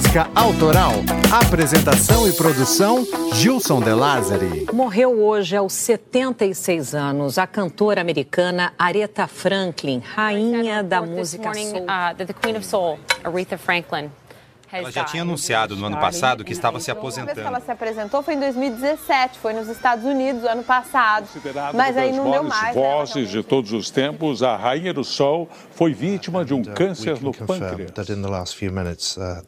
música autoral. Apresentação e produção Gilson De Lázari. Morreu hoje aos 76 anos a cantora americana Aretha Franklin, rainha da música soul. Uh, Aretha Franklin ela já tinha anunciado no ano passado que estava se aposentando. A vez que ela se apresentou foi em 2017, foi nos Estados Unidos, ano passado. Mas aí não deu mais. Né? vozes de todos os tempos, a rainha do sol foi vítima de um câncer no pâncreas. Uh,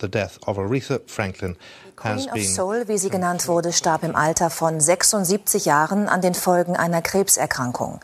Queen of Soul, wie sie genannt wurde, starb im Alter von 76 Jahren an den Folgen einer Krebserkrankung.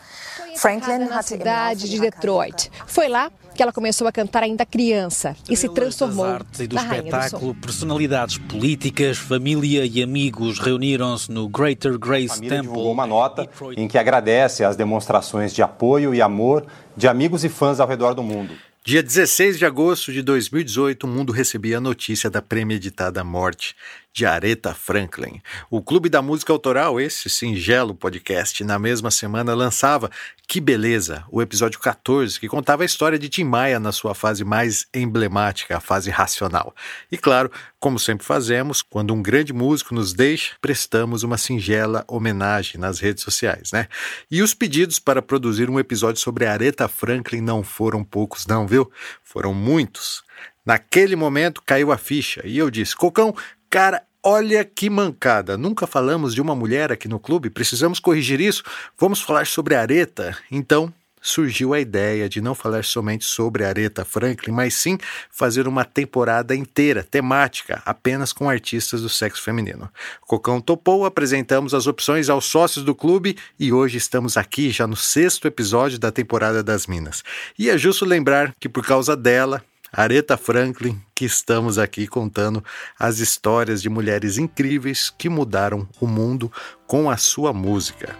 Franklin hatte cidade de Detroit. Foi lá que ela começou a cantar ainda criança e se transformou das artes e do espetáculo, do personalidades políticas, família e amigos reuniram-se no Greater Grace a Temple. divulgou uma nota em que agradece as demonstrações de apoio e amor de amigos e fãs ao redor do mundo. Dia 16 de agosto de 2018, o mundo recebia a notícia da premeditada morte de Aretha Franklin. O Clube da Música Autoral, esse singelo podcast, na mesma semana lançava Que Beleza, o episódio 14, que contava a história de Tim Maia na sua fase mais emblemática, a fase racional. E claro, como sempre fazemos, quando um grande músico nos deixa, prestamos uma singela homenagem nas redes sociais, né? E os pedidos para produzir um episódio sobre Aretha Franklin não foram poucos, não, viu? Foram muitos. Naquele momento caiu a ficha e eu disse: Cocão, cara, Olha que mancada! Nunca falamos de uma mulher aqui no clube, precisamos corrigir isso. Vamos falar sobre Areta? Então surgiu a ideia de não falar somente sobre Aretha Franklin, mas sim fazer uma temporada inteira, temática, apenas com artistas do sexo feminino. Cocão topou, apresentamos as opções aos sócios do clube e hoje estamos aqui já no sexto episódio da temporada das Minas. E é justo lembrar que por causa dela, Aretha Franklin, que estamos aqui contando as histórias de mulheres incríveis que mudaram o mundo com a sua música.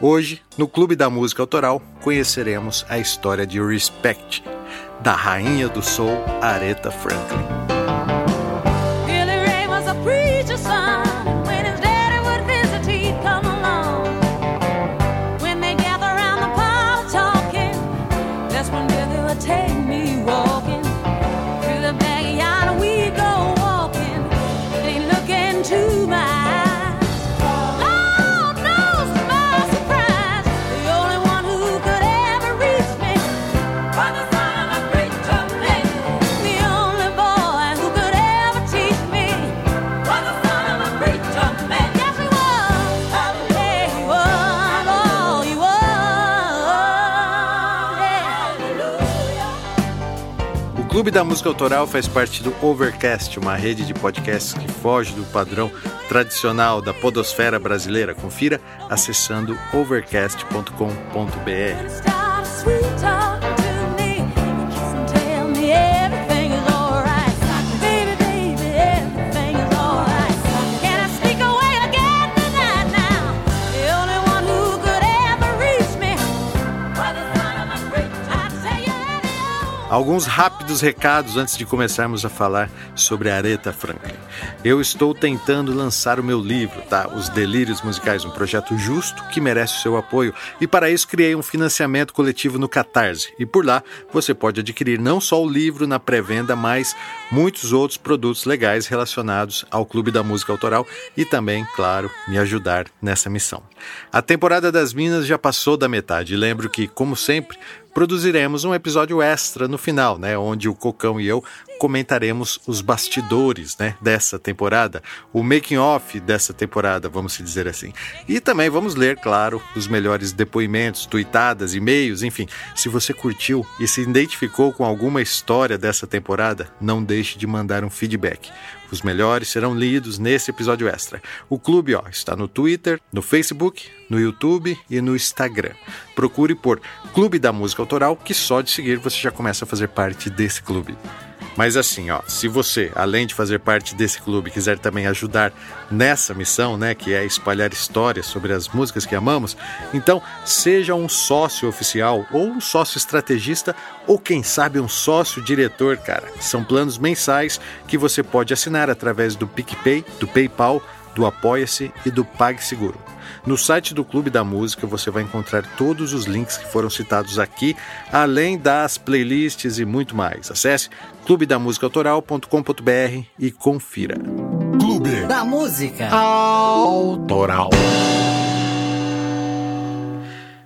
Hoje, no Clube da Música Autoral, conheceremos a história de Respect, da rainha do soul Aretha Franklin. Da Música Autoral faz parte do Overcast, uma rede de podcasts que foge do padrão tradicional da podosfera brasileira. Confira acessando overcast.com.br. Alguns rápidos recados antes de começarmos a falar sobre Aretha Franklin. Eu estou tentando lançar o meu livro, tá? Os Delírios Musicais, um projeto justo que merece o seu apoio. E para isso criei um financiamento coletivo no Catarse. E por lá você pode adquirir não só o livro na pré-venda, mas muitos outros produtos legais relacionados ao Clube da Música Autoral e também, claro, me ajudar nessa missão. A temporada das Minas já passou da metade. Lembro que, como sempre, produziremos um episódio extra no final, né, onde o Cocão e eu comentaremos os bastidores, né, dessa temporada, o making off dessa temporada, vamos dizer assim. E também vamos ler, claro, os melhores depoimentos, tuitadas, e-mails, enfim. Se você curtiu e se identificou com alguma história dessa temporada, não deixe de mandar um feedback. Os melhores serão lidos nesse episódio extra. O clube ó, está no Twitter, no Facebook, no YouTube e no Instagram. Procure por Clube da Música Autoral, que só de seguir você já começa a fazer parte desse clube. Mas assim, ó, se você, além de fazer parte desse clube, quiser também ajudar nessa missão, né, que é espalhar histórias sobre as músicas que amamos, então seja um sócio oficial ou um sócio estrategista ou quem sabe um sócio diretor, cara. São planos mensais que você pode assinar através do PicPay, do PayPal, do Apoia-se e do PagSeguro. No site do Clube da Música você vai encontrar todos os links que foram citados aqui, além das playlists e muito mais. Acesse clubedamusicaautoral.com.br e confira. Clube da Música Autoral.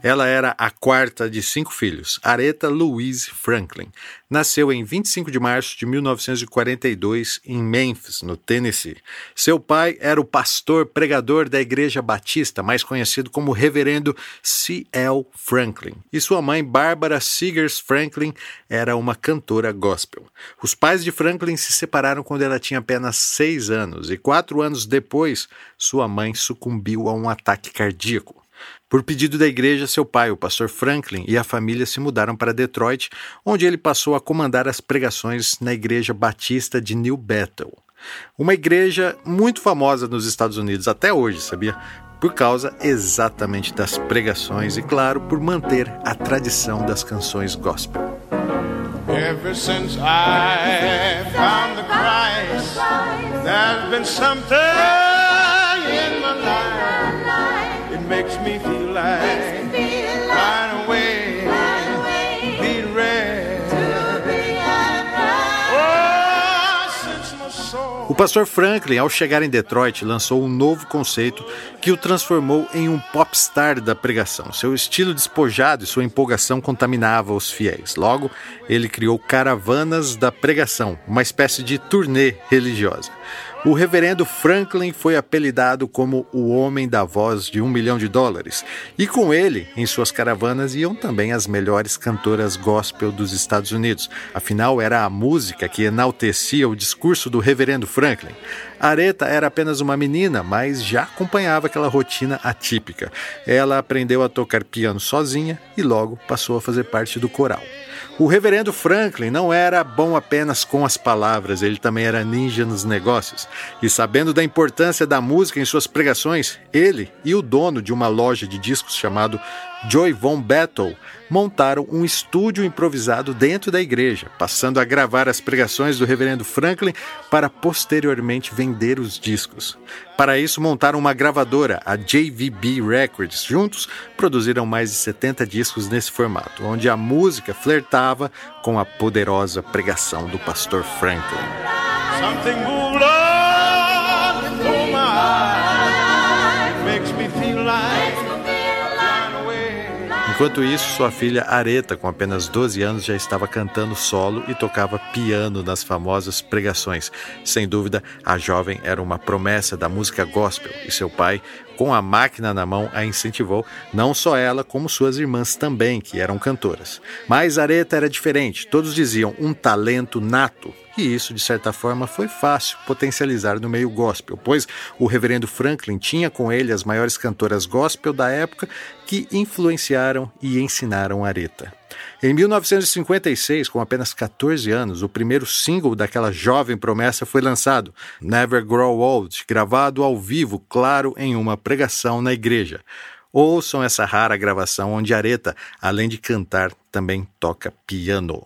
Ela era a quarta de cinco filhos, Aretha Louise Franklin. Nasceu em 25 de março de 1942 em Memphis, no Tennessee. Seu pai era o pastor pregador da Igreja Batista, mais conhecido como Reverendo C.L. Franklin. E sua mãe, Barbara Seegers Franklin, era uma cantora gospel. Os pais de Franklin se separaram quando ela tinha apenas seis anos e quatro anos depois, sua mãe sucumbiu a um ataque cardíaco. Por pedido da igreja, seu pai, o pastor Franklin, e a família se mudaram para Detroit, onde ele passou a comandar as pregações na Igreja Batista de New Bethel. Uma igreja muito famosa nos Estados Unidos até hoje, sabia? Por causa exatamente das pregações e, claro, por manter a tradição das canções gospel. Ever since I found the Christ, there's been something in my life. It makes me feel O pastor Franklin, ao chegar em Detroit, lançou um novo conceito que o transformou em um popstar da pregação. Seu estilo despojado e sua empolgação contaminava os fiéis. Logo, ele criou Caravanas da Pregação, uma espécie de turnê religiosa. O reverendo Franklin foi apelidado como o homem da voz de um milhão de dólares, e com ele, em suas caravanas, iam também as melhores cantoras gospel dos Estados Unidos. Afinal, era a música que enaltecia o discurso do reverendo Franklin. Aretha era apenas uma menina, mas já acompanhava aquela rotina atípica. Ela aprendeu a tocar piano sozinha e logo passou a fazer parte do coral. O reverendo Franklin não era bom apenas com as palavras, ele também era ninja nos negócios. E sabendo da importância da música em suas pregações, ele e o dono de uma loja de discos chamado Joy Von Battle montaram um estúdio improvisado dentro da igreja, passando a gravar as pregações do reverendo Franklin para posteriormente vender os discos. Para isso, montaram uma gravadora, a JVB Records. Juntos, produziram mais de 70 discos nesse formato, onde a música flertava com a poderosa pregação do pastor Franklin. Enquanto isso, sua filha Areta, com apenas 12 anos, já estava cantando solo e tocava piano nas famosas pregações. Sem dúvida, a jovem era uma promessa da música gospel e seu pai, com a máquina na mão, a incentivou, não só ela, como suas irmãs também, que eram cantoras. Mas Areta era diferente, todos diziam um talento nato e isso, de certa forma, foi fácil potencializar no meio gospel, pois o reverendo Franklin tinha com ele as maiores cantoras gospel da época que influenciaram e ensinaram Aretha. Em 1956, com apenas 14 anos, o primeiro single daquela jovem promessa foi lançado, Never Grow Old, gravado ao vivo, claro, em uma pregação na igreja. Ouçam essa rara gravação onde Aretha, além de cantar, também toca piano.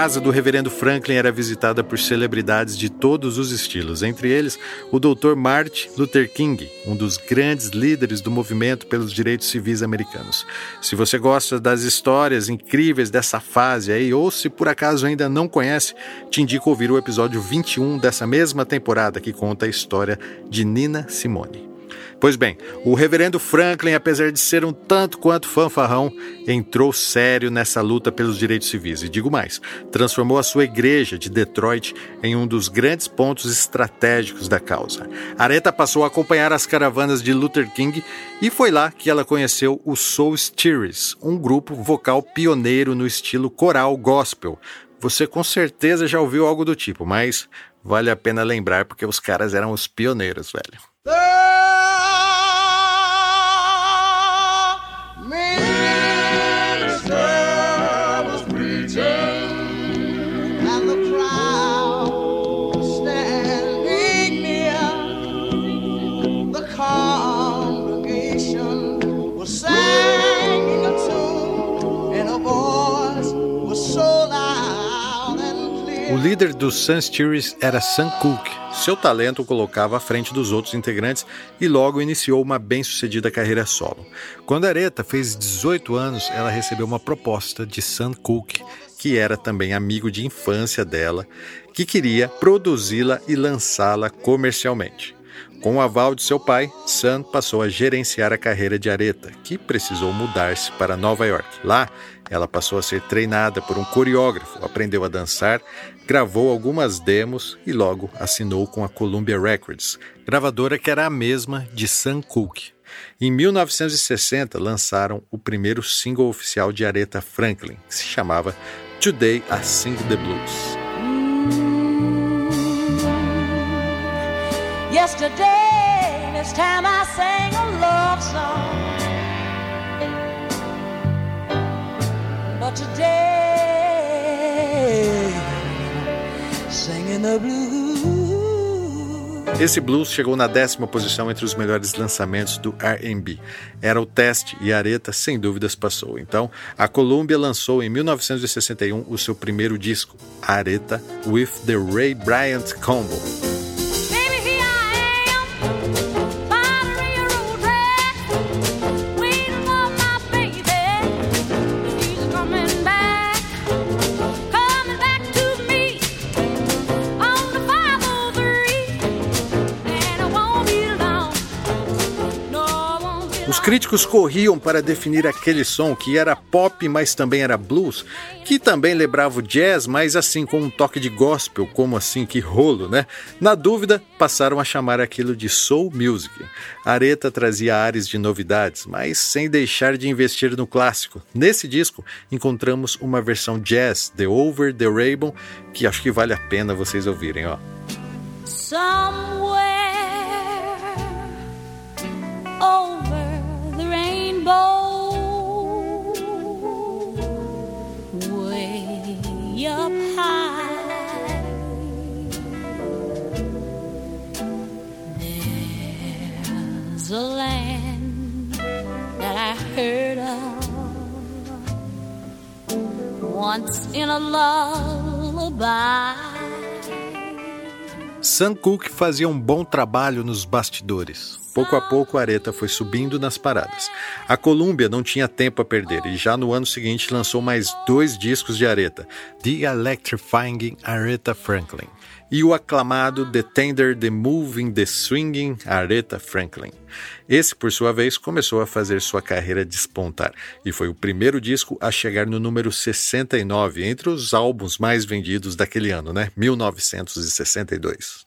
Casa do reverendo Franklin era visitada por celebridades de todos os estilos, entre eles o Dr. Martin Luther King, um dos grandes líderes do movimento pelos direitos civis americanos. Se você gosta das histórias incríveis dessa fase aí, ou se por acaso ainda não conhece, te indico ouvir o episódio 21 dessa mesma temporada que conta a história de Nina Simone. Pois bem, o reverendo Franklin, apesar de ser um tanto quanto fanfarrão, entrou sério nessa luta pelos direitos civis. E digo mais, transformou a sua igreja de Detroit em um dos grandes pontos estratégicos da causa. Aretha passou a acompanhar as caravanas de Luther King e foi lá que ela conheceu o Soul Stirrers, um grupo vocal pioneiro no estilo coral gospel. Você com certeza já ouviu algo do tipo, mas vale a pena lembrar porque os caras eram os pioneiros, velho. minister líder do Sun Series era Sam Cooke. Seu talento o colocava à frente dos outros integrantes e logo iniciou uma bem-sucedida carreira solo. Quando Aretha fez 18 anos, ela recebeu uma proposta de Sam Cooke, que era também amigo de infância dela, que queria produzi-la e lançá-la comercialmente. Com o aval de seu pai, Sun passou a gerenciar a carreira de Aretha, que precisou mudar-se para Nova York. Lá, ela passou a ser treinada por um coreógrafo, aprendeu a dançar, gravou algumas demos e logo assinou com a Columbia Records, gravadora que era a mesma de Sam Cooke. Em 1960, lançaram o primeiro single oficial de Aretha Franklin, que se chamava Today I Sing the Blues. Yesterday, this time I sang a love song. But today, singing the blues. Esse blues chegou na décima posição entre os melhores lançamentos do R&B. Era o teste e Aretha sem dúvidas passou. Então, a Columbia lançou em 1961 o seu primeiro disco, Aretha with the Ray Bryant Combo. Críticos corriam para definir aquele som que era pop, mas também era blues, que também lembrava o jazz, mas assim com um toque de gospel, como assim que rolo, né? Na dúvida, passaram a chamar aquilo de soul music. Areta trazia ares de novidades, mas sem deixar de investir no clássico. Nesse disco encontramos uma versão jazz, The Over the Rainbow, que acho que vale a pena vocês ouvirem, ó. Somewhere over rainbow way up high. There's a land that I heard of once in a lullaby. Sam Cooke fazia um bom trabalho nos bastidores. Pouco a pouco, a Aretha foi subindo nas paradas. A Columbia não tinha tempo a perder e já no ano seguinte lançou mais dois discos de Aretha, The Electrifying Aretha Franklin e o aclamado The Tender, The Moving, The Swinging Aretha Franklin. Esse, por sua vez, começou a fazer sua carreira despontar e foi o primeiro disco a chegar no número 69 entre os álbuns mais vendidos daquele ano, né? 1962.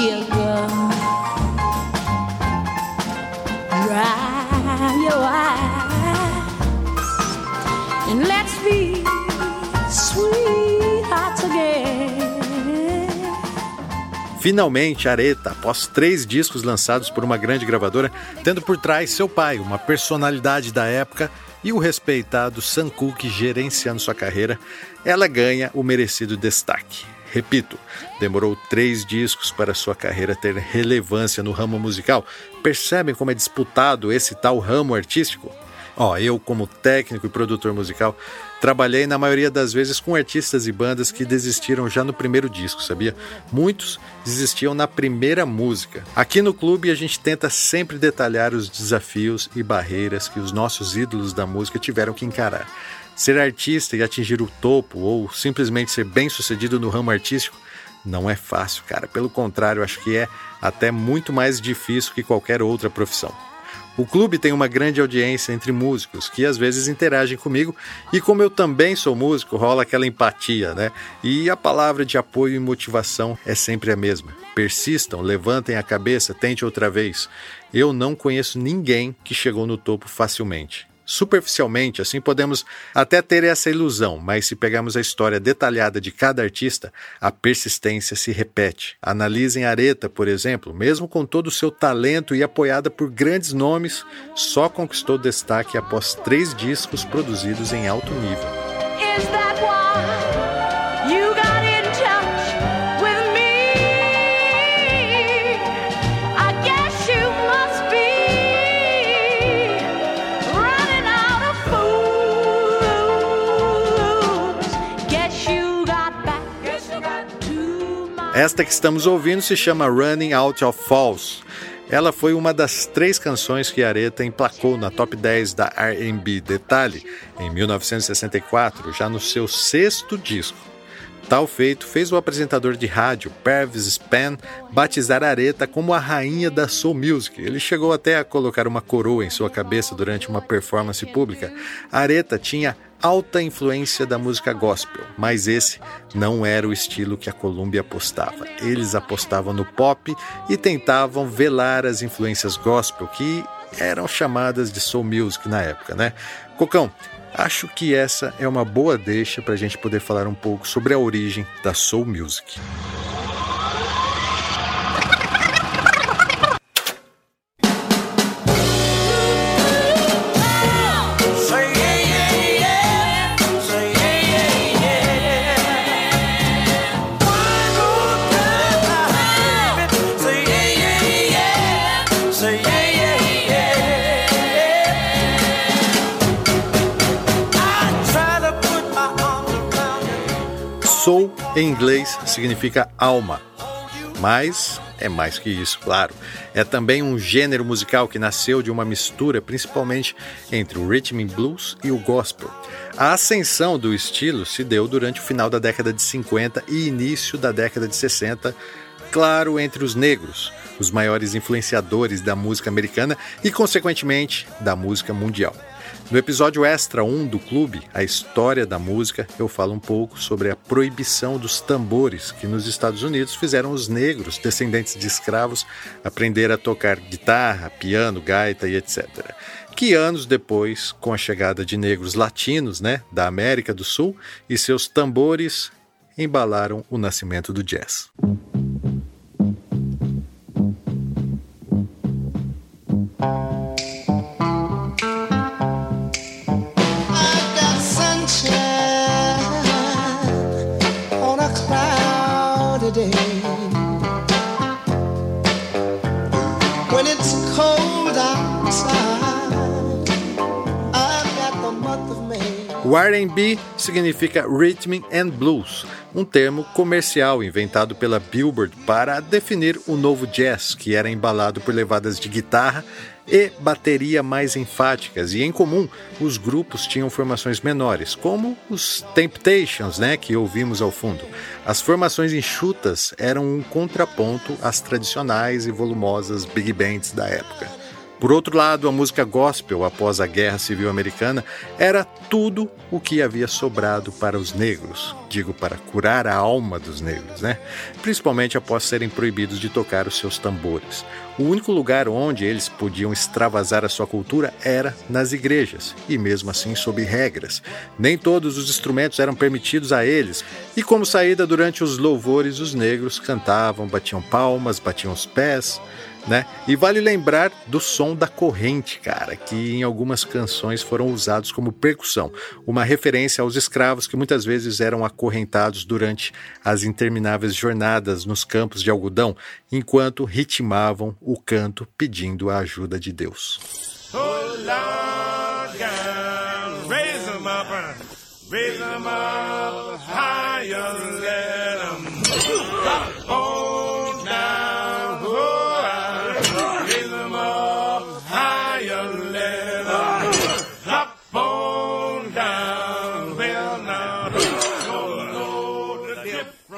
Your and let's be. Finalmente, Areta, após três discos lançados por uma grande gravadora, tendo por trás seu pai, uma personalidade da época, e o respeitado Sam Cooke gerenciando sua carreira, ela ganha o merecido destaque. Repito, demorou três discos para sua carreira ter relevância no ramo musical. Percebem como é disputado esse tal ramo artístico? Ó, eu, como técnico e produtor musical, trabalhei na maioria das vezes com artistas e bandas que desistiram já no primeiro disco, sabia? Muitos desistiam na primeira música. Aqui no clube a gente tenta sempre detalhar os desafios e barreiras que os nossos ídolos da música tiveram que encarar. Ser artista e atingir o topo, ou simplesmente ser bem sucedido no ramo artístico, não é fácil, cara. Pelo contrário, acho que é até muito mais difícil que qualquer outra profissão. O clube tem uma grande audiência entre músicos que às vezes interagem comigo e como eu também sou músico, rola aquela empatia, né? E a palavra de apoio e motivação é sempre a mesma. Persistam, levantem a cabeça, tente outra vez. Eu não conheço ninguém que chegou no topo facilmente. Superficialmente, assim podemos até ter essa ilusão, mas se pegarmos a história detalhada de cada artista, a persistência se repete. Analisem Areta, por exemplo, mesmo com todo o seu talento e apoiada por grandes nomes, só conquistou destaque após três discos produzidos em alto nível. Esta que estamos ouvindo se chama Running Out of Falls. Ela foi uma das três canções que Areta emplacou na top 10 da R&B Detalhe em 1964, já no seu sexto disco. Tal feito fez o apresentador de rádio Pervis Span batizar Areta como a rainha da soul music. Ele chegou até a colocar uma coroa em sua cabeça durante uma performance pública. Areta tinha alta influência da música gospel, mas esse não era o estilo que a Columbia apostava. Eles apostavam no pop e tentavam velar as influências gospel que eram chamadas de soul music na época, né? Cocão, acho que essa é uma boa deixa para a gente poder falar um pouco sobre a origem da soul music. Em inglês, significa alma, mas é mais que isso, claro. É também um gênero musical que nasceu de uma mistura principalmente entre o rhythm and blues e o gospel. A ascensão do estilo se deu durante o final da década de 50 e início da década de 60, claro, entre os negros, os maiores influenciadores da música americana e, consequentemente, da música mundial. No episódio extra 1 do clube, A História da Música, eu falo um pouco sobre a proibição dos tambores que nos Estados Unidos fizeram os negros, descendentes de escravos, aprender a tocar guitarra, piano, gaita e etc. Que anos depois, com a chegada de negros latinos, né, da América do Sul, e seus tambores embalaram o nascimento do jazz. O R&B significa Rhythm and Blues, um termo comercial inventado pela Billboard para definir o novo jazz, que era embalado por levadas de guitarra e bateria mais enfáticas, e em comum os grupos tinham formações menores, como os Temptations, né, que ouvimos ao fundo. As formações enxutas eram um contraponto às tradicionais e volumosas big bands da época. Por outro lado, a música gospel após a Guerra Civil Americana era tudo o que havia sobrado para os negros, digo, para curar a alma dos negros, né? Principalmente após serem proibidos de tocar os seus tambores. O único lugar onde eles podiam extravasar a sua cultura era nas igrejas, e mesmo assim sob regras. Nem todos os instrumentos eram permitidos a eles, e como saída durante os louvores, os negros cantavam, batiam palmas, batiam os pés né? E vale lembrar do som da corrente, cara, que em algumas canções foram usados como percussão, uma referência aos escravos que muitas vezes eram acorrentados durante as intermináveis jornadas nos campos de algodão, enquanto ritmavam o canto pedindo a ajuda de Deus. Oh,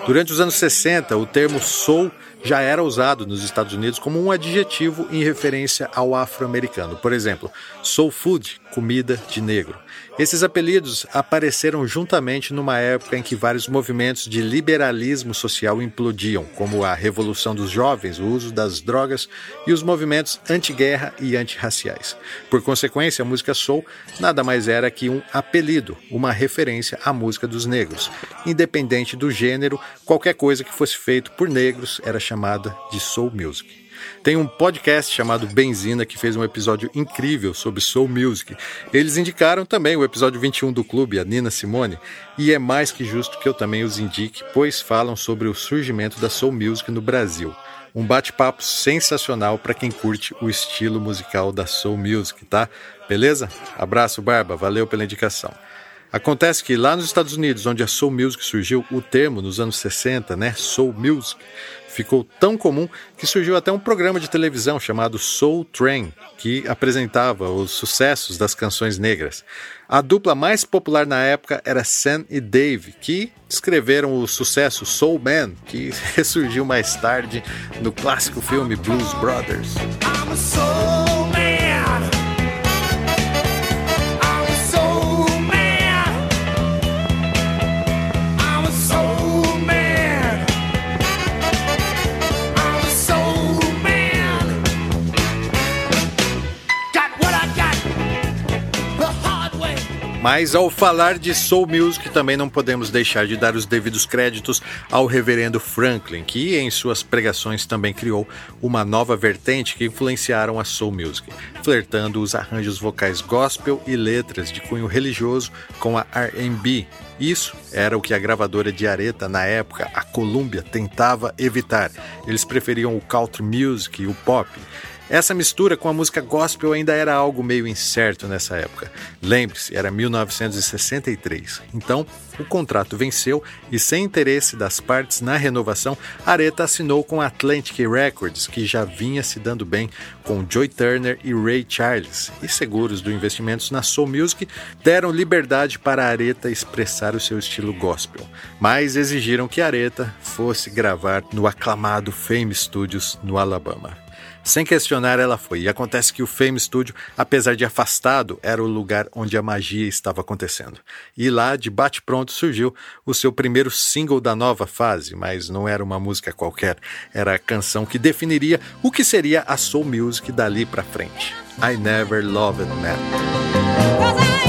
Durante os anos 60, o termo soul já era usado nos Estados Unidos como um adjetivo em referência ao afro-americano. Por exemplo, soul food, comida de negro. Esses apelidos apareceram juntamente numa época em que vários movimentos de liberalismo social implodiam, como a Revolução dos Jovens, o uso das drogas e os movimentos anti-guerra e antirraciais. Por consequência, a música soul nada mais era que um apelido, uma referência à música dos negros. Independente do gênero, qualquer coisa que fosse feito por negros era chamada de soul music. Tem um podcast chamado Benzina que fez um episódio incrível sobre soul music. Eles indicaram também o episódio 21 do clube, a Nina Simone, e é mais que justo que eu também os indique, pois falam sobre o surgimento da soul music no Brasil. Um bate-papo sensacional para quem curte o estilo musical da soul music, tá? Beleza? Abraço, Barba. Valeu pela indicação. Acontece que lá nos Estados Unidos, onde a soul music surgiu, o termo nos anos 60, né, soul music, ficou tão comum que surgiu até um programa de televisão chamado Soul Train, que apresentava os sucessos das canções negras. A dupla mais popular na época era Sam e Dave, que escreveram o sucesso Soul Man, que ressurgiu mais tarde no clássico filme Blues Brothers. Mas ao falar de soul music, também não podemos deixar de dar os devidos créditos ao reverendo Franklin, que em suas pregações também criou uma nova vertente que influenciaram a soul music, flertando os arranjos vocais gospel e letras de cunho religioso com a R&B. Isso era o que a gravadora de Areta na época, a Columbia, tentava evitar. Eles preferiam o country music e o pop. Essa mistura com a música gospel ainda era algo meio incerto nessa época. Lembre-se, era 1963. Então, o contrato venceu e, sem interesse das partes na renovação, Areta assinou com Atlantic Records, que já vinha se dando bem com Joy Turner e Ray Charles, e seguros do investimentos na Soul Music deram liberdade para Areta expressar o seu estilo gospel, mas exigiram que Areta fosse gravar no aclamado Fame Studios no Alabama. Sem questionar, ela foi. E acontece que o Fame Studio, apesar de afastado, era o lugar onde a magia estava acontecendo. E lá, de bate-pronto, surgiu o seu primeiro single da nova fase, mas não era uma música qualquer, era a canção que definiria o que seria a soul music dali para frente. I Never Loved Man.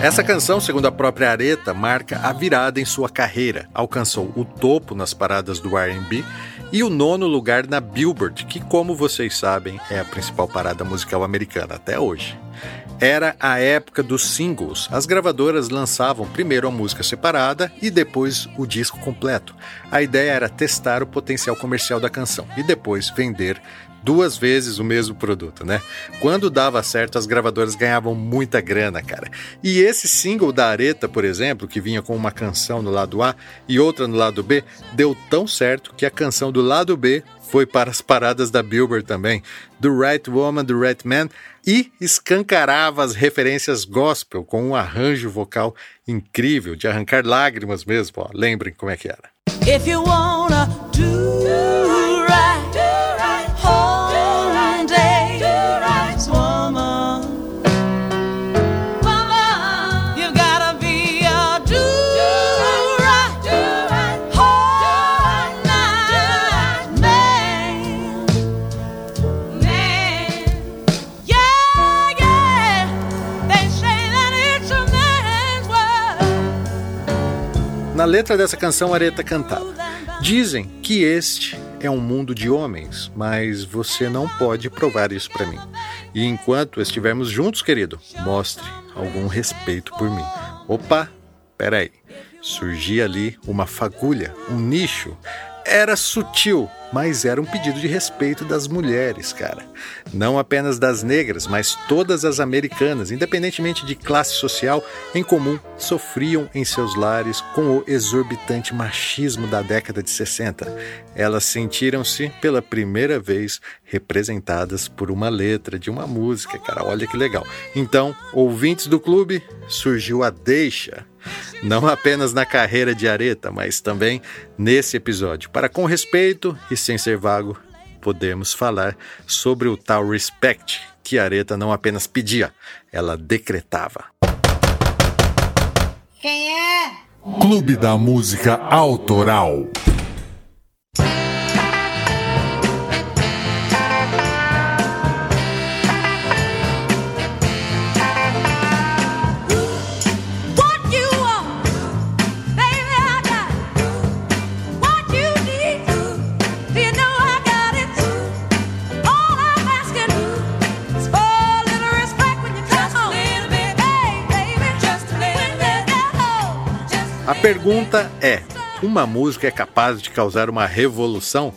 Essa canção, segundo a própria Areta, marca a virada em sua carreira. Alcançou o topo nas paradas do R&B e o nono lugar na Billboard, que, como vocês sabem, é a principal parada musical americana até hoje. Era a época dos singles. As gravadoras lançavam primeiro a música separada e depois o disco completo. A ideia era testar o potencial comercial da canção e depois vender duas vezes o mesmo produto, né? Quando dava certo, as gravadoras ganhavam muita grana, cara. E esse single da Areta, por exemplo, que vinha com uma canção no lado A e outra no lado B, deu tão certo que a canção do lado B foi para as paradas da Billboard também, do Right Woman, do Right Man, e escancarava as referências gospel com um arranjo vocal incrível, de arrancar lágrimas mesmo. Ó. Lembrem como é que era. If you wanna do Na letra dessa canção, Areta cantava: Dizem que este é um mundo de homens, mas você não pode provar isso para mim. E enquanto estivermos juntos, querido, mostre algum respeito por mim. Opa, peraí. Surgia ali uma fagulha, um nicho. Era sutil, mas era um pedido de respeito das mulheres, cara. Não apenas das negras, mas todas as americanas, independentemente de classe social, em comum sofriam em seus lares com o exorbitante machismo da década de 60. Elas sentiram-se pela primeira vez representadas por uma letra de uma música, cara. Olha que legal. Então, ouvintes do clube, surgiu a deixa não apenas na carreira de Areta, mas também nesse episódio. Para com respeito e sem ser vago, podemos falar sobre o tal respect que Areta não apenas pedia, ela decretava. Quem é? Clube da Música Autoral. A pergunta é: uma música é capaz de causar uma revolução?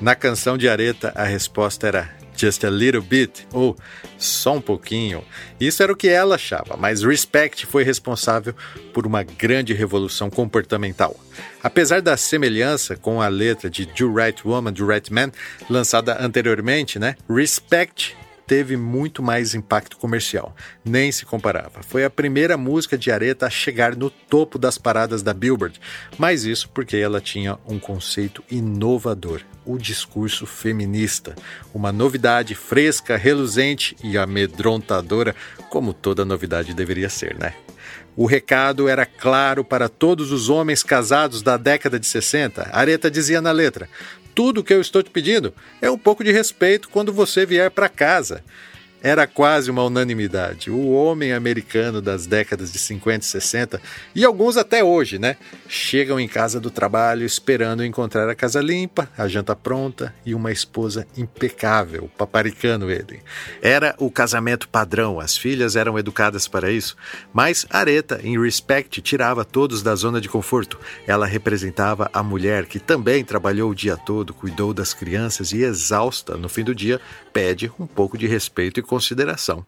Na canção de Areta, a resposta era Just a Little Bit ou Só um pouquinho. Isso era o que ela achava, mas Respect foi responsável por uma grande revolução comportamental. Apesar da semelhança com a letra de Do Right Woman, Do Right Man, lançada anteriormente, né? Respect teve muito mais impacto comercial, nem se comparava. Foi a primeira música de Aretha a chegar no topo das paradas da Billboard, mas isso porque ela tinha um conceito inovador, o discurso feminista, uma novidade fresca, reluzente e amedrontadora, como toda novidade deveria ser, né? O recado era claro para todos os homens casados da década de 60. Areta dizia na letra: tudo que eu estou te pedindo é um pouco de respeito quando você vier para casa. Era quase uma unanimidade. O homem americano das décadas de 50 e 60, e alguns até hoje, né? Chegam em casa do trabalho esperando encontrar a casa limpa, a janta pronta e uma esposa impecável, paparicando ele. Era o casamento padrão, as filhas eram educadas para isso, mas Areta, em Respect, tirava todos da zona de conforto. Ela representava a mulher que também trabalhou o dia todo, cuidou das crianças e, exausta no fim do dia, pede um pouco de respeito e consideração.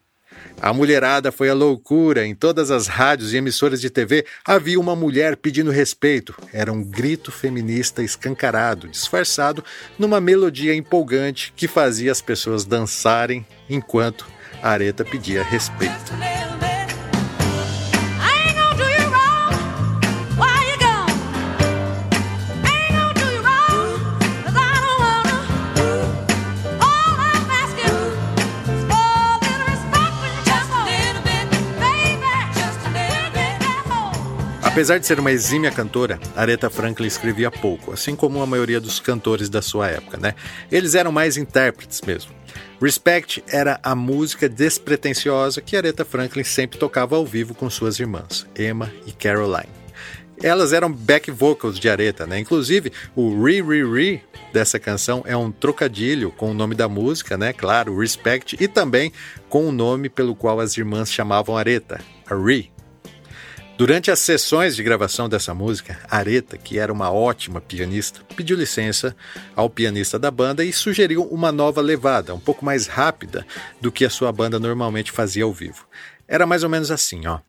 A mulherada foi a loucura. Em todas as rádios e emissoras de TV havia uma mulher pedindo respeito. Era um grito feminista escancarado, disfarçado numa melodia empolgante que fazia as pessoas dançarem enquanto a Areta pedia respeito. Apesar de ser uma exímia cantora, Aretha Franklin escrevia pouco, assim como a maioria dos cantores da sua época, né? Eles eram mais intérpretes mesmo. Respect era a música despretensiosa que Aretha Franklin sempre tocava ao vivo com suas irmãs, Emma e Caroline. Elas eram back vocals de Aretha, né? Inclusive, o Re Re Re dessa canção é um trocadilho com o nome da música, né? Claro, Respect, e também com o nome pelo qual as irmãs chamavam Aretha, a Re. Durante as sessões de gravação dessa música, Areta, que era uma ótima pianista, pediu licença ao pianista da banda e sugeriu uma nova levada, um pouco mais rápida do que a sua banda normalmente fazia ao vivo. Era mais ou menos assim, ó.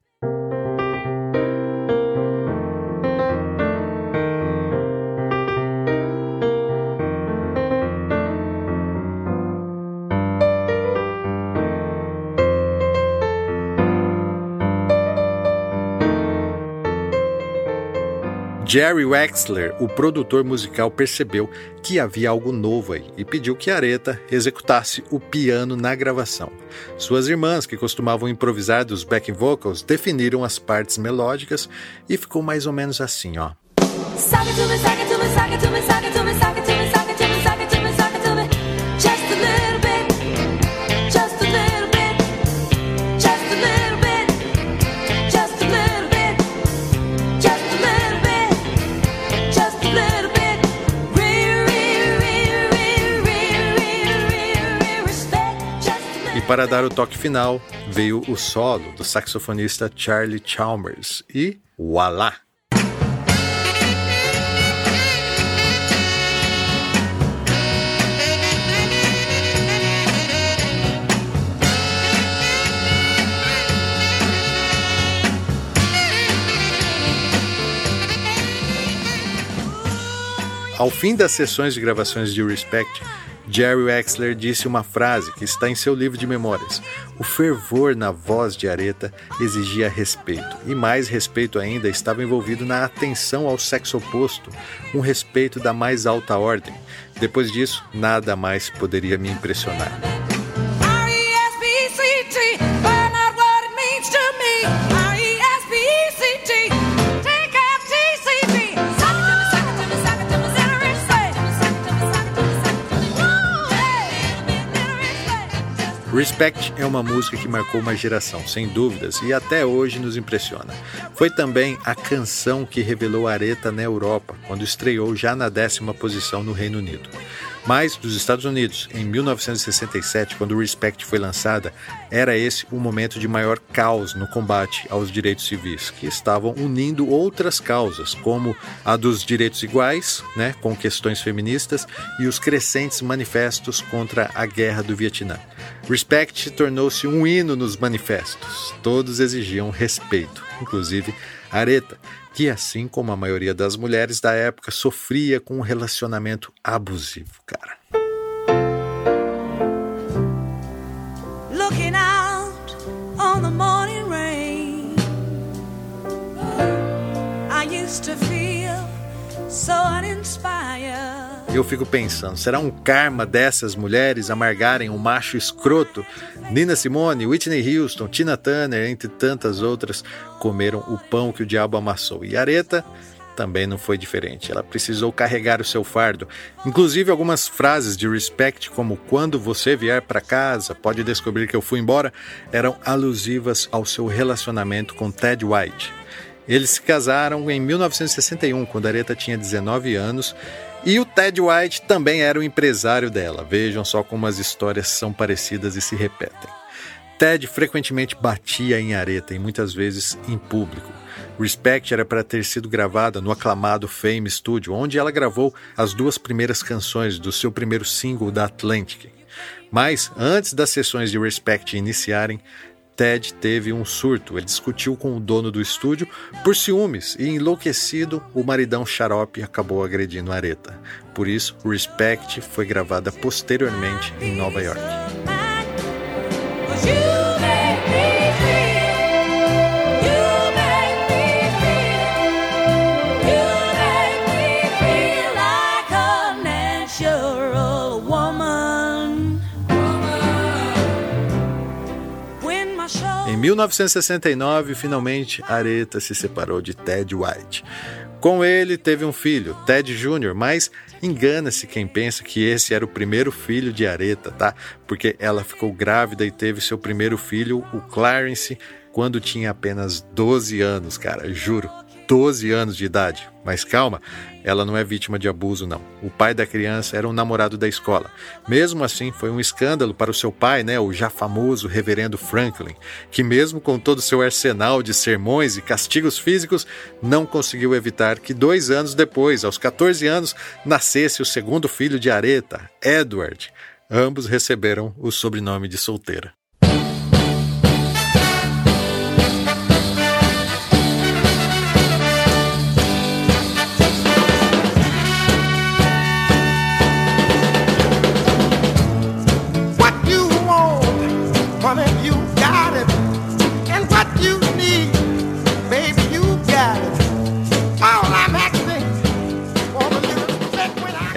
Jerry Wexler, o produtor musical, percebeu que havia algo novo aí e pediu que Areta executasse o piano na gravação. Suas irmãs, que costumavam improvisar dos backing vocals, definiram as partes melódicas e ficou mais ou menos assim, ó. para dar o toque final, veio o solo do saxofonista Charlie Chalmers e voilá! Ao fim das sessões de gravações de Respect, Jerry Wexler disse uma frase que está em seu livro de memórias. O fervor na voz de Aretha exigia respeito, e mais respeito ainda estava envolvido na atenção ao sexo oposto, um respeito da mais alta ordem. Depois disso, nada mais poderia me impressionar. Respect é uma música que marcou uma geração, sem dúvidas, e até hoje nos impressiona. Foi também a canção que revelou Aretha na Europa, quando estreou já na décima posição no Reino Unido. Mas dos Estados Unidos, em 1967, quando o Respect foi lançada, era esse o momento de maior caos no combate aos direitos civis, que estavam unindo outras causas, como a dos direitos iguais, né, com questões feministas, e os crescentes manifestos contra a guerra do Vietnã. Respect tornou-se um hino nos manifestos. Todos exigiam respeito, inclusive Aretha, que, assim como a maioria das mulheres da época, sofria com um relacionamento abusivo, cara. Looking out on the morning rain, I used to feel so uninspired. Eu fico pensando, será um karma dessas mulheres amargarem um macho escroto? Nina Simone, Whitney Houston, Tina Turner, entre tantas outras, comeram o pão que o diabo amassou. E Areta também não foi diferente. Ela precisou carregar o seu fardo. Inclusive, algumas frases de respect, como quando você vier para casa, pode descobrir que eu fui embora, eram alusivas ao seu relacionamento com Ted White. Eles se casaram em 1961, quando Areta tinha 19 anos, e o Ted White também era o empresário dela. Vejam só como as histórias são parecidas e se repetem. Ted frequentemente batia em Areta e muitas vezes em público. Respect era para ter sido gravada no aclamado Fame Studio, onde ela gravou as duas primeiras canções do seu primeiro single da Atlantic. Mas, antes das sessões de Respect iniciarem, Ted teve um surto. Ele discutiu com o dono do estúdio por ciúmes e, enlouquecido, o maridão xarope acabou agredindo Aretha. Por isso, Respect foi gravada posteriormente em Nova York. 1969, finalmente, Aretha se separou de Ted White. Com ele teve um filho, Ted Jr., mas engana-se quem pensa que esse era o primeiro filho de Aretha, tá? Porque ela ficou grávida e teve seu primeiro filho, o Clarence, quando tinha apenas 12 anos, cara, juro. 12 anos de idade. Mas calma, ela não é vítima de abuso, não. O pai da criança era um namorado da escola. Mesmo assim, foi um escândalo para o seu pai, né, o já famoso reverendo Franklin, que, mesmo com todo o seu arsenal de sermões e castigos físicos, não conseguiu evitar que dois anos depois, aos 14 anos, nascesse o segundo filho de Aretha, Edward. Ambos receberam o sobrenome de solteira.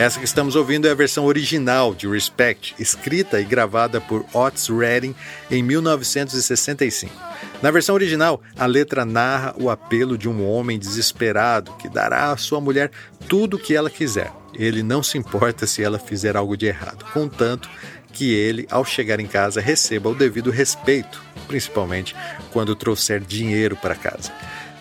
Essa que estamos ouvindo é a versão original de Respect, escrita e gravada por Otis Redding em 1965. Na versão original, a letra narra o apelo de um homem desesperado que dará à sua mulher tudo o que ela quiser. Ele não se importa se ela fizer algo de errado, contanto que ele, ao chegar em casa, receba o devido respeito, principalmente quando trouxer dinheiro para casa.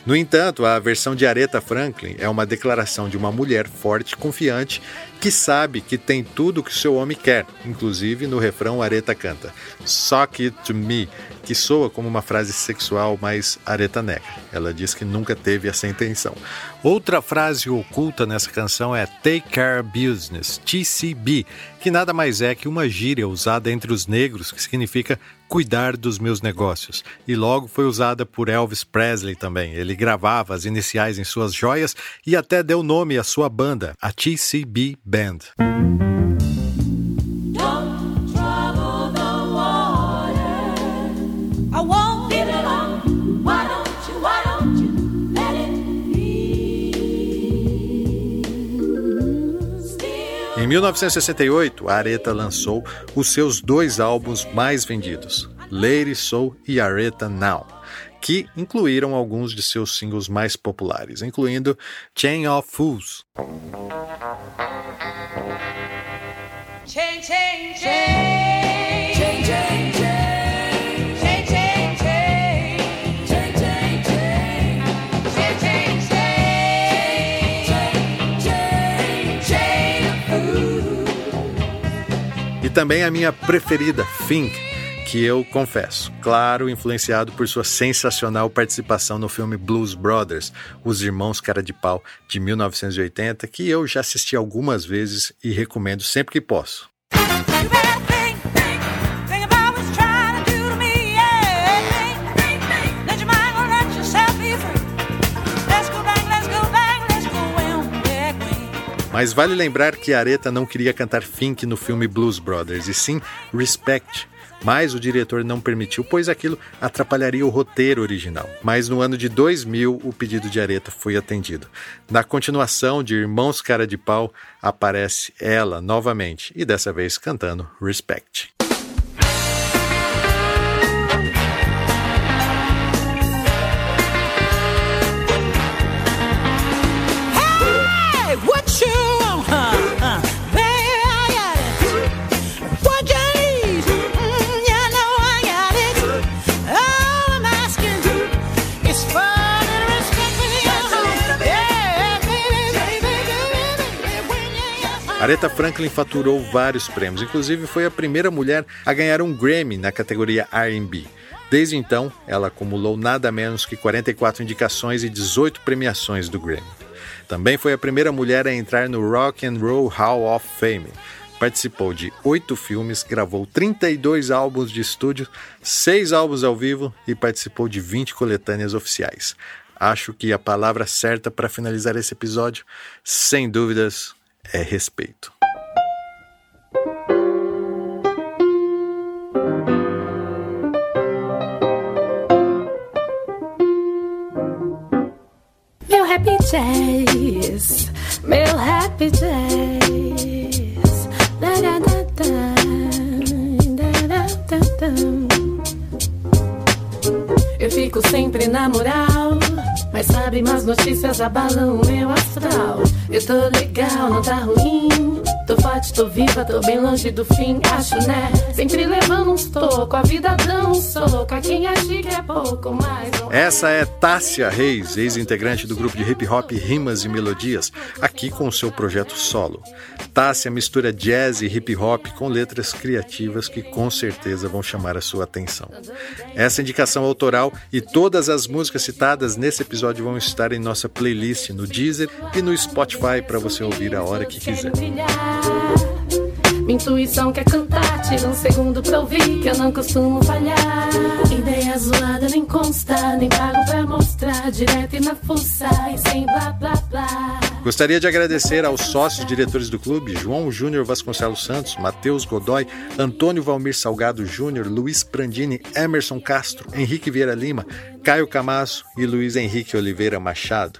No entanto, a versão de Aretha Franklin é uma declaração de uma mulher forte confiante que sabe que tem tudo que seu homem quer. Inclusive, no refrão, Areta canta Suck it to me, que soa como uma frase sexual, mas Areta nega. Ela diz que nunca teve essa intenção. Outra frase oculta nessa canção é Take Care Business, TCB, que nada mais é que uma gíria usada entre os negros que significa cuidar dos meus negócios. E logo foi usada por Elvis Presley também. Ele gravava as iniciais em suas joias e até deu nome à sua banda, a TCB Band. Em 1968, a Aretha lançou os seus dois álbuns mais vendidos, Lady Soul e Aretha Now, que incluíram alguns de seus singles mais populares, incluindo Chain of Fools. Chain, chain, chain. Também a minha preferida, Think, que eu confesso, claro, influenciado por sua sensacional participação no filme Blues Brothers, Os Irmãos Cara de Pau, de 1980, que eu já assisti algumas vezes e recomendo sempre que posso. Mas vale lembrar que Areta não queria cantar Fink no filme Blues Brothers, e sim Respect. Mas o diretor não permitiu, pois aquilo atrapalharia o roteiro original. Mas no ano de 2000, o pedido de Areta foi atendido. Na continuação de Irmãos Cara de Pau, aparece ela novamente, e dessa vez cantando Respect. Aretha Franklin faturou vários prêmios, inclusive foi a primeira mulher a ganhar um Grammy na categoria R&B. Desde então, ela acumulou nada menos que 44 indicações e 18 premiações do Grammy. Também foi a primeira mulher a entrar no Rock and Roll Hall of Fame. Participou de oito filmes, gravou 32 álbuns de estúdio, seis álbuns ao vivo e participou de 20 coletâneas oficiais. Acho que a palavra certa para finalizar esse episódio, sem dúvidas, é respeito. Meu happy days, meu happy days. Da, da, da, da, da, da, Eu fico sempre na moral. Mas sabe, más notícias abalam o meu astral. Eu tô legal, não tá ruim. Tô forte, tô viva, tô bem longe do fim, acho, né? Sempre levando uns tocos, a vida dando um soco. A quem acha que é pouco mais. Essa é Tássia Reis, ex-integrante do grupo de hip hop Rimas e Melodias, aqui com o seu projeto solo. Tássia mistura jazz e hip hop com letras criativas que com certeza vão chamar a sua atenção. Essa indicação autoral e todas as músicas citadas nesse episódio vão estar em nossa playlist no Deezer e no Spotify para você ouvir a hora que quiser. Minha intuição quer cantar, tira um segundo pra ouvir que eu não costumo falhar. Ideia zoada nem consta, nem pago pra mostrar, direto e na fuça e sem blá blá blá. Gostaria de agradecer aos sócios diretores do clube, João Júnior Vasconcelos Santos, Matheus Godoy, Antônio Valmir Salgado Júnior, Luiz Prandini, Emerson Castro, Henrique Vieira Lima, Caio Camasso e Luiz Henrique Oliveira Machado.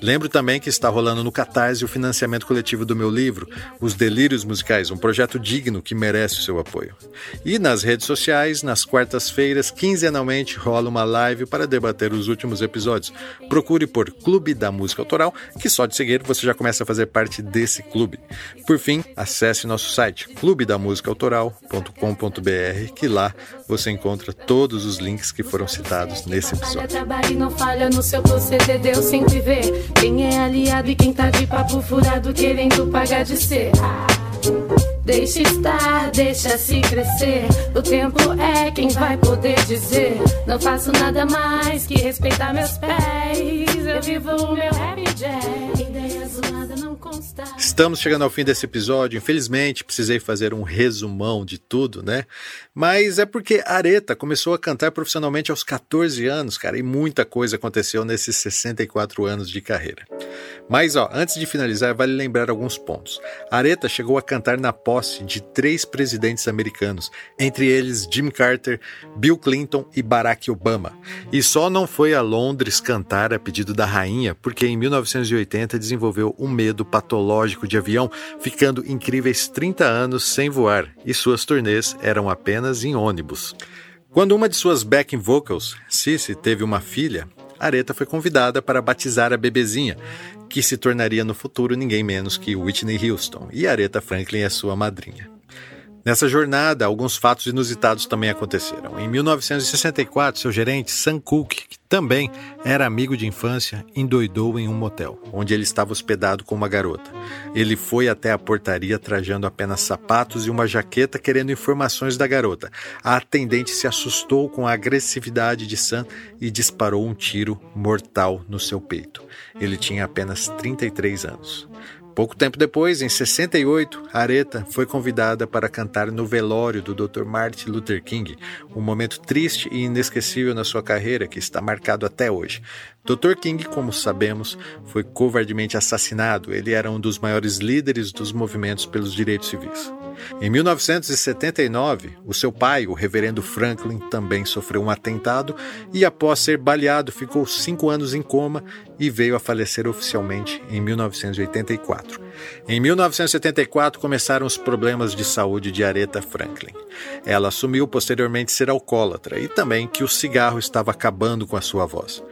Lembro também que está rolando no Catarse o financiamento coletivo do meu livro, Os Delírios Musicais, um projeto digno que merece o seu apoio. E nas redes sociais, nas quartas-feiras, quinzenalmente, rola uma live para debater os últimos episódios. Procure por Clube da Música Autoral, que só de seguir você já começa a fazer parte desse clube. Por fim, acesse nosso site clubedamusicaautoral.com.br, que lá você encontra todos os links que foram citados nesse episódio. Trabalho não falha no seu proceder, Deus sempre vê quem é aliado e quem tá de papo furado querendo pagar de ser. Deixa estar, deixa se crescer. O tempo é quem vai poder dizer. Não faço nada mais que respeitar meus pés. Eu vivo o meu happy. Estamos chegando ao fim desse episódio. Infelizmente, precisei fazer um resumão de tudo, né? Mas é porque Areta começou a cantar profissionalmente aos 14 anos, cara, e muita coisa aconteceu nesses 64 anos de carreira. Mas, ó, antes de finalizar, vale lembrar alguns pontos. Areta chegou a cantar na posse de três presidentes americanos, entre eles Jimmy Carter, Bill Clinton e Barack Obama. E só não foi a Londres cantar a pedido da rainha, porque em 1980 desenvolveu um medo patológico de avião, ficando incríveis 30 anos sem voar, e suas turnês eram apenas em ônibus. Quando uma de suas backing vocals, Cici, teve uma filha, Aretha foi convidada para batizar a bebezinha, que se tornaria no futuro ninguém menos que Whitney Houston, e Aretha Franklin é sua madrinha. Nessa jornada, alguns fatos inusitados também aconteceram. Em 1964, seu gerente, Sam Cooke, que também era amigo de infância, endoidou em um motel, onde ele estava hospedado com uma garota. Ele foi até a portaria trajando apenas sapatos e uma jaqueta querendo informações da garota. A atendente se assustou com a agressividade de Sam e disparou um tiro mortal no seu peito. Ele tinha apenas 33 anos. Pouco tempo depois, em 68, Aretha foi convidada para cantar no velório do Dr. Martin Luther King, um momento triste e inesquecível na sua carreira que está marcado até hoje. Dr. King, como sabemos, foi covardemente assassinado. Ele era um dos maiores líderes dos movimentos pelos direitos civis. Em 1979, o seu pai, o reverendo Franklin, também sofreu um atentado e, após ser baleado, ficou cinco anos em coma e veio a falecer oficialmente em 1984. Em 1974 começaram os problemas de saúde de Aretha Franklin. Ela assumiu posteriormente ser alcoólatra e também que o cigarro estava acabando com a sua voz.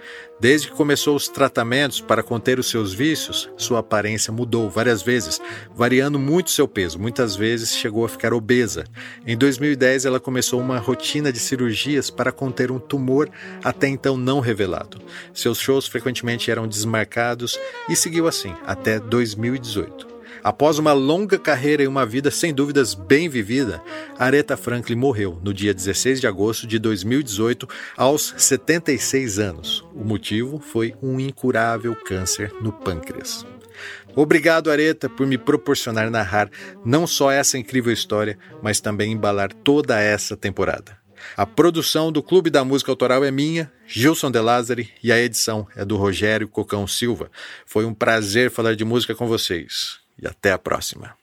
Desde que começou os tratamentos para conter os seus vícios, sua aparência mudou várias vezes, variando muito seu peso. Muitas vezes chegou a ficar obesa. Em 2010, ela começou uma rotina de cirurgias para conter um tumor até então não revelado. Seus shows frequentemente eram desmarcados e seguiu assim até 2018. Após uma longa carreira e uma vida sem dúvidas bem vivida, Aretha Franklin morreu no dia 16 de agosto de 2018, aos 76 anos. O motivo foi um incurável câncer no pâncreas. Obrigado, Areta, por me proporcionar narrar não só essa incrível história, mas também embalar toda essa temporada. A produção do Clube da Música Autoral é minha, Gilson De Lázari, e a edição é do Rogério Cocão Silva. Foi um prazer falar de música com vocês e até a próxima.